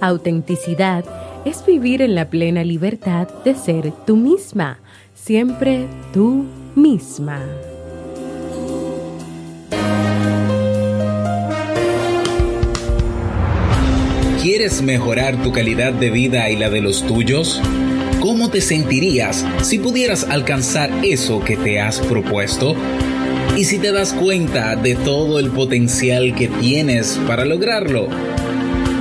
Autenticidad es vivir en la plena libertad de ser tú misma, siempre tú misma. ¿Quieres mejorar tu calidad de vida y la de los tuyos? ¿Cómo te sentirías si pudieras alcanzar eso que te has propuesto? ¿Y si te das cuenta de todo el potencial que tienes para lograrlo?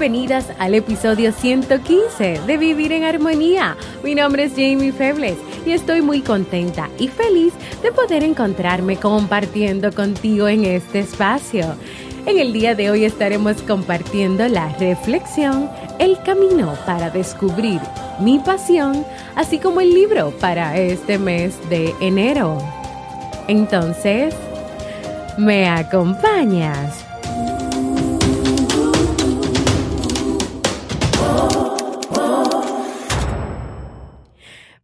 Bienvenidas al episodio 115 de Vivir en Armonía. Mi nombre es Jamie Febles y estoy muy contenta y feliz de poder encontrarme compartiendo contigo en este espacio. En el día de hoy estaremos compartiendo la reflexión, el camino para descubrir mi pasión, así como el libro para este mes de enero. Entonces, ¿me acompañas?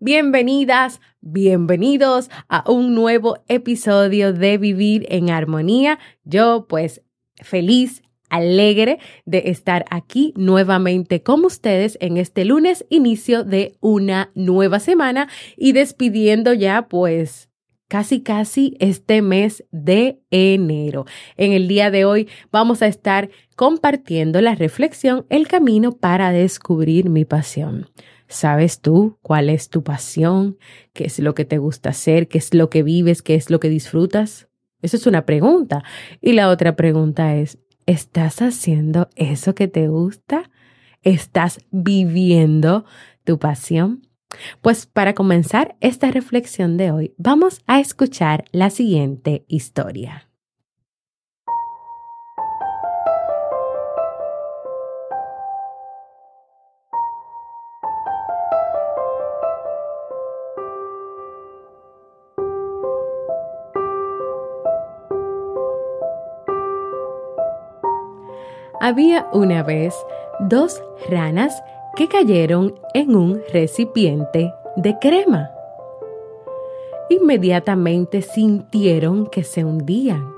Bienvenidas, bienvenidos a un nuevo episodio de Vivir en Armonía. Yo pues feliz, alegre de estar aquí nuevamente con ustedes en este lunes, inicio de una nueva semana y despidiendo ya pues casi casi este mes de enero. En el día de hoy vamos a estar compartiendo la reflexión El camino para descubrir mi pasión. ¿Sabes tú cuál es tu pasión? ¿Qué es lo que te gusta hacer? ¿Qué es lo que vives? ¿Qué es lo que disfrutas? Esa es una pregunta. Y la otra pregunta es, ¿estás haciendo eso que te gusta? ¿Estás viviendo tu pasión? Pues para comenzar esta reflexión de hoy, vamos a escuchar la siguiente historia. Había una vez dos ranas que cayeron en un recipiente de crema. Inmediatamente sintieron que se hundían.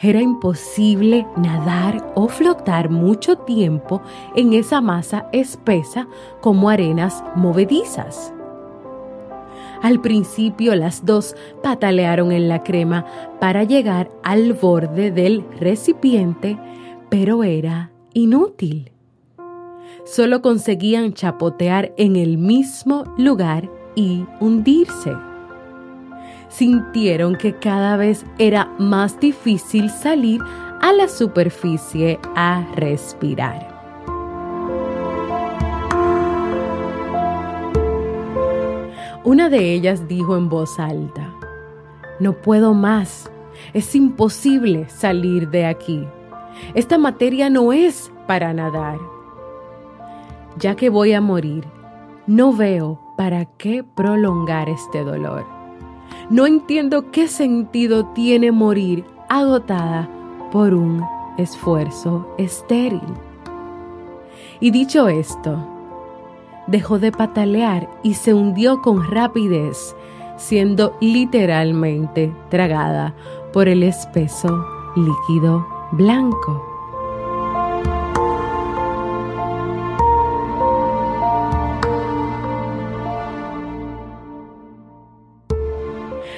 Era imposible nadar o flotar mucho tiempo en esa masa espesa como arenas movedizas. Al principio las dos patalearon en la crema para llegar al borde del recipiente pero era inútil. Solo conseguían chapotear en el mismo lugar y hundirse. Sintieron que cada vez era más difícil salir a la superficie a respirar. Una de ellas dijo en voz alta, No puedo más, es imposible salir de aquí. Esta materia no es para nadar. Ya que voy a morir, no veo para qué prolongar este dolor. No entiendo qué sentido tiene morir agotada por un esfuerzo estéril. Y dicho esto, dejó de patalear y se hundió con rapidez, siendo literalmente tragada por el espeso líquido blanco.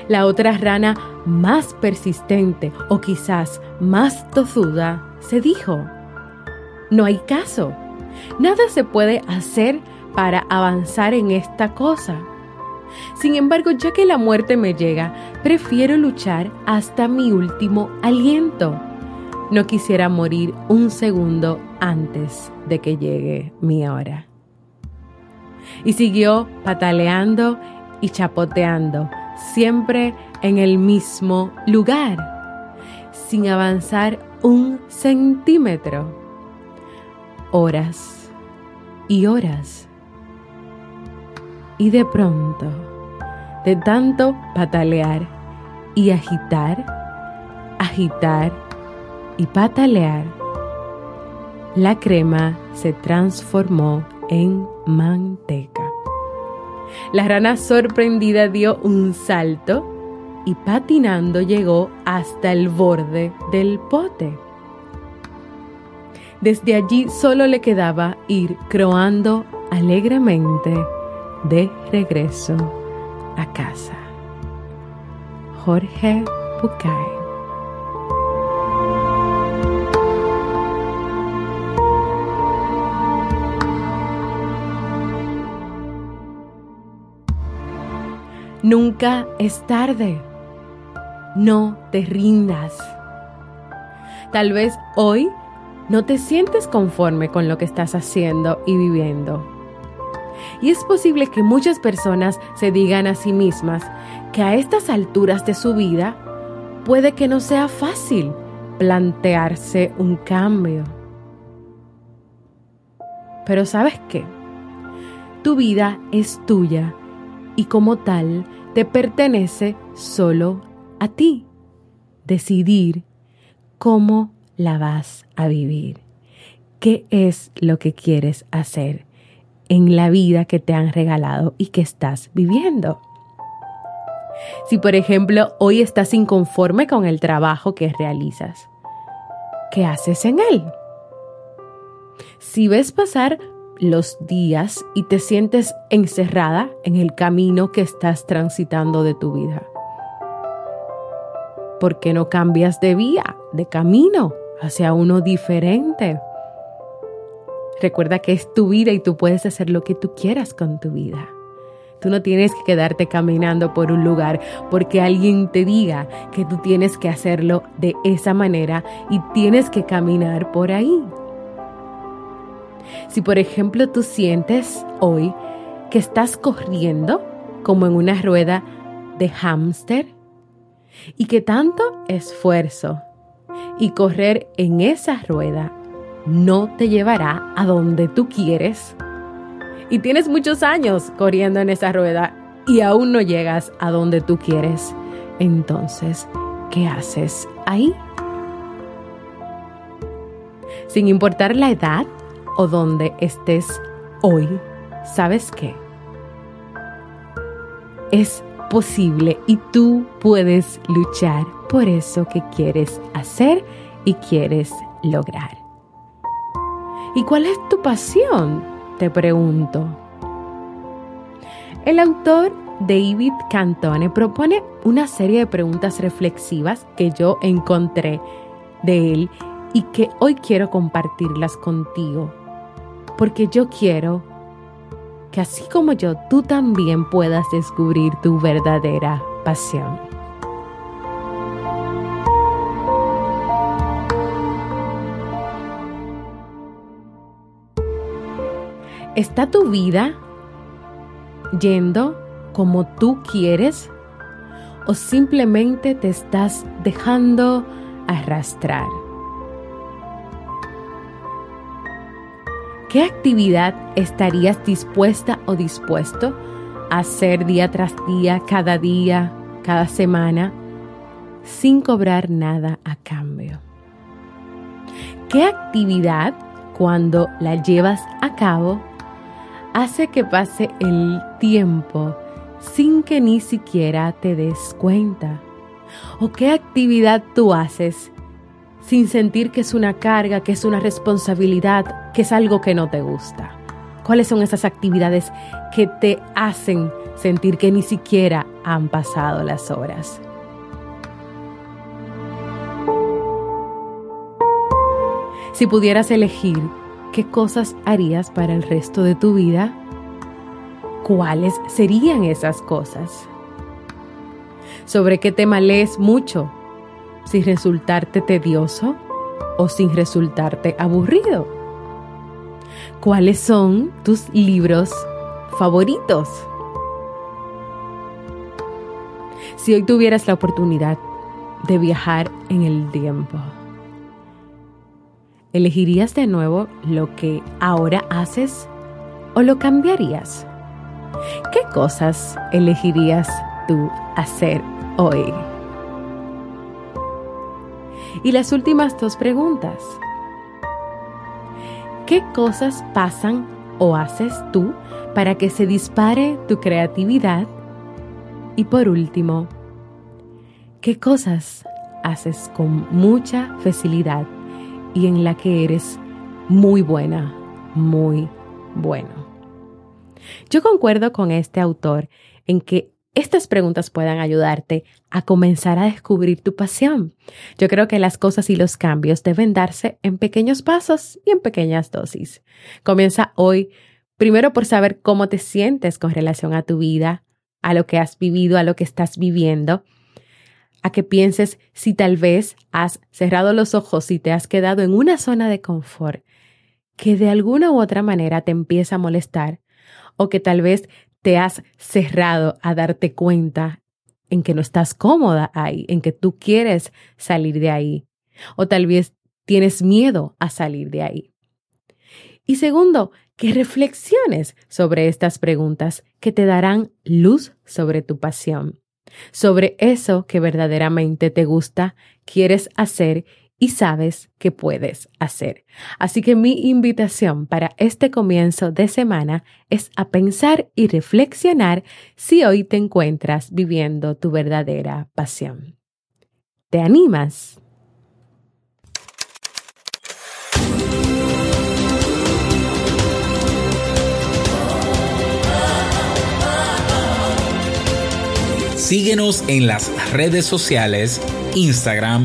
La otra rana más persistente o quizás más tozuda se dijo, no hay caso, nada se puede hacer para avanzar en esta cosa. Sin embargo, ya que la muerte me llega, prefiero luchar hasta mi último aliento. No quisiera morir un segundo antes de que llegue mi hora. Y siguió pataleando y chapoteando, siempre en el mismo lugar, sin avanzar un centímetro. Horas y horas. Y de pronto, de tanto patalear y agitar, agitar y patalear, la crema se transformó en manteca. La rana sorprendida dio un salto y patinando llegó hasta el borde del pote. Desde allí solo le quedaba ir croando alegremente de regreso a casa. Jorge Bucay Nunca es tarde. No te rindas. Tal vez hoy no te sientes conforme con lo que estás haciendo y viviendo. Y es posible que muchas personas se digan a sí mismas que a estas alturas de su vida puede que no sea fácil plantearse un cambio. Pero sabes qué? Tu vida es tuya y como tal te pertenece solo a ti. Decidir cómo la vas a vivir. ¿Qué es lo que quieres hacer en la vida que te han regalado y que estás viviendo? Si por ejemplo hoy estás inconforme con el trabajo que realizas, ¿qué haces en él? Si ves pasar los días y te sientes encerrada en el camino que estás transitando de tu vida. ¿Por qué no cambias de vía, de camino, hacia uno diferente? Recuerda que es tu vida y tú puedes hacer lo que tú quieras con tu vida. Tú no tienes que quedarte caminando por un lugar porque alguien te diga que tú tienes que hacerlo de esa manera y tienes que caminar por ahí. Si por ejemplo tú sientes hoy que estás corriendo como en una rueda de hámster y que tanto esfuerzo y correr en esa rueda no te llevará a donde tú quieres y tienes muchos años corriendo en esa rueda y aún no llegas a donde tú quieres, entonces, ¿qué haces ahí? Sin importar la edad o donde estés hoy, ¿sabes qué? Es posible y tú puedes luchar por eso que quieres hacer y quieres lograr. ¿Y cuál es tu pasión? Te pregunto. El autor David Cantone propone una serie de preguntas reflexivas que yo encontré de él y que hoy quiero compartirlas contigo porque yo quiero que así como yo, tú también puedas descubrir tu verdadera pasión. ¿Está tu vida yendo como tú quieres o simplemente te estás dejando arrastrar? ¿Qué actividad estarías dispuesta o dispuesto a hacer día tras día, cada día, cada semana, sin cobrar nada a cambio? ¿Qué actividad, cuando la llevas a cabo, hace que pase el tiempo sin que ni siquiera te des cuenta? ¿O qué actividad tú haces sin sentir que es una carga, que es una responsabilidad, que es algo que no te gusta? ¿Cuáles son esas actividades que te hacen sentir que ni siquiera han pasado las horas? Si pudieras elegir, ¿qué cosas harías para el resto de tu vida? ¿cuáles serían esas cosas? ¿Sobre qué tema lees mucho? ¿Sin resultarte tedioso o sin resultarte aburrido? ¿Cuáles son tus libros favoritos? Si hoy tuvieras la oportunidad de viajar en el tiempo, ¿elegirías de nuevo lo que ahora haces o lo cambiarías? ¿Qué cosas elegirías tú hacer hoy? Y las últimas dos preguntas. ¿Qué cosas pasan o haces tú para que se dispare tu creatividad? Y por último, ¿qué cosas haces con mucha facilidad y en la que eres muy buena, muy bueno? Yo concuerdo con este autor en que estas preguntas puedan ayudarte a comenzar a descubrir tu pasión. Yo creo que las cosas y los cambios deben darse en pequeños pasos y en pequeñas dosis. Comienza hoy, primero por saber cómo te sientes con relación a tu vida, a lo que has vivido, a lo que estás viviendo, a que pienses si tal vez has cerrado los ojos y te has quedado en una zona de confort que de alguna u otra manera te empieza a molestar o que tal vez te has cerrado a darte cuenta en que no estás cómoda ahí, en que tú quieres salir de ahí, o tal vez tienes miedo a salir de ahí. Y segundo, que reflexiones sobre estas preguntas que te darán luz sobre tu pasión, sobre eso que verdaderamente te gusta, quieres hacer y sabes que puedes hacer. Así que mi invitación para este comienzo de semana es a pensar y reflexionar si hoy te encuentras viviendo tu verdadera pasión. ¿Te animas? Síguenos en las redes sociales, Instagram,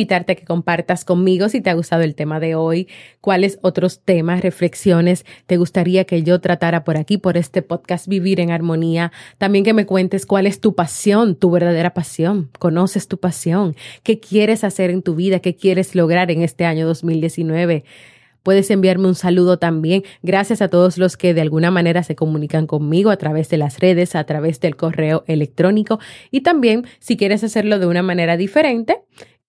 Invitarte a que compartas conmigo si te ha gustado el tema de hoy, cuáles otros temas, reflexiones te gustaría que yo tratara por aquí, por este podcast Vivir en Armonía. También que me cuentes cuál es tu pasión, tu verdadera pasión. ¿Conoces tu pasión? ¿Qué quieres hacer en tu vida? ¿Qué quieres lograr en este año 2019? Puedes enviarme un saludo también. Gracias a todos los que de alguna manera se comunican conmigo a través de las redes, a través del correo electrónico y también si quieres hacerlo de una manera diferente,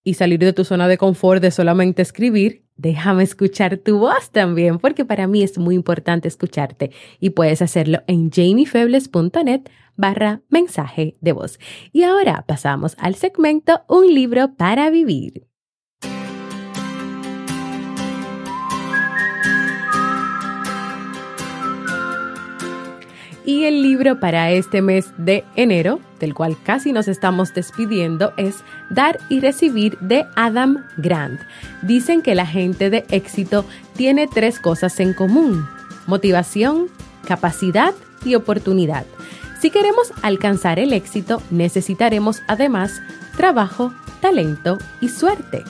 y salir de tu zona de confort de solamente escribir, déjame escuchar tu voz también, porque para mí es muy importante escucharte y puedes hacerlo en jamiefebles.net barra mensaje de voz. Y ahora pasamos al segmento Un libro para vivir. Y el libro para este mes de enero, del cual casi nos estamos despidiendo, es Dar y Recibir de Adam Grant. Dicen que la gente de éxito tiene tres cosas en común, motivación, capacidad y oportunidad. Si queremos alcanzar el éxito, necesitaremos además trabajo, talento y suerte.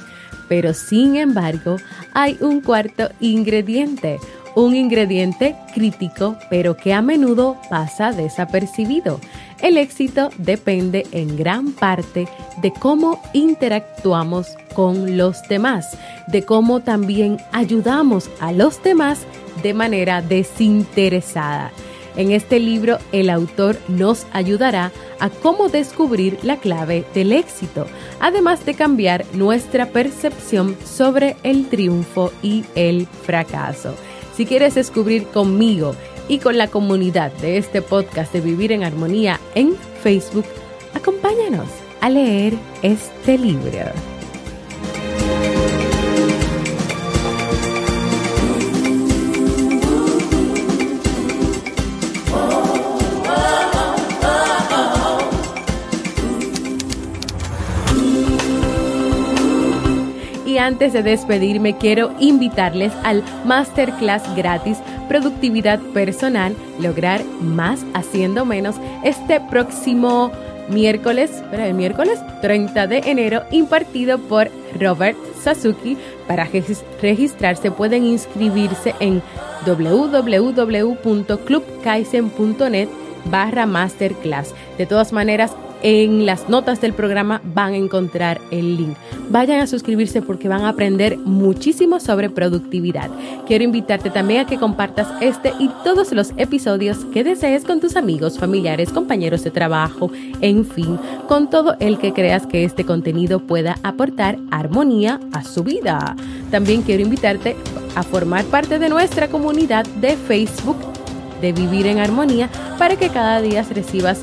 Pero sin embargo, hay un cuarto ingrediente, un ingrediente crítico pero que a menudo pasa desapercibido. El éxito depende en gran parte de cómo interactuamos con los demás, de cómo también ayudamos a los demás de manera desinteresada. En este libro el autor nos ayudará a cómo descubrir la clave del éxito, además de cambiar nuestra percepción sobre el triunfo y el fracaso. Si quieres descubrir conmigo y con la comunidad de este podcast de Vivir en Armonía en Facebook, acompáñanos a leer este libro. Antes de despedirme, quiero invitarles al masterclass gratis Productividad Personal, lograr más haciendo menos este próximo miércoles. El miércoles 30 de enero, impartido por Robert Sasuki. Para registrarse pueden inscribirse en www.clubkaisen.net barra masterclass. De todas maneras, en las notas del programa van a encontrar el link. Vayan a suscribirse porque van a aprender muchísimo sobre productividad. Quiero invitarte también a que compartas este y todos los episodios que desees con tus amigos, familiares, compañeros de trabajo, en fin, con todo el que creas que este contenido pueda aportar armonía a su vida. También quiero invitarte a formar parte de nuestra comunidad de Facebook de Vivir en Armonía para que cada día recibas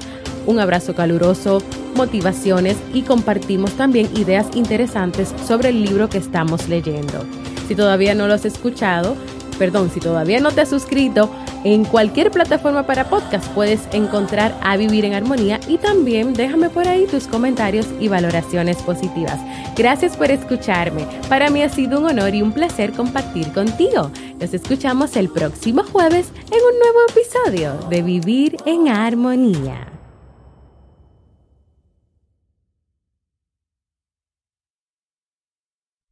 un abrazo caluroso, motivaciones y compartimos también ideas interesantes sobre el libro que estamos leyendo. Si todavía no lo has escuchado, perdón, si todavía no te has suscrito, en cualquier plataforma para podcast puedes encontrar a Vivir en Armonía y también déjame por ahí tus comentarios y valoraciones positivas. Gracias por escucharme. Para mí ha sido un honor y un placer compartir contigo. Nos escuchamos el próximo jueves en un nuevo episodio de Vivir en Armonía.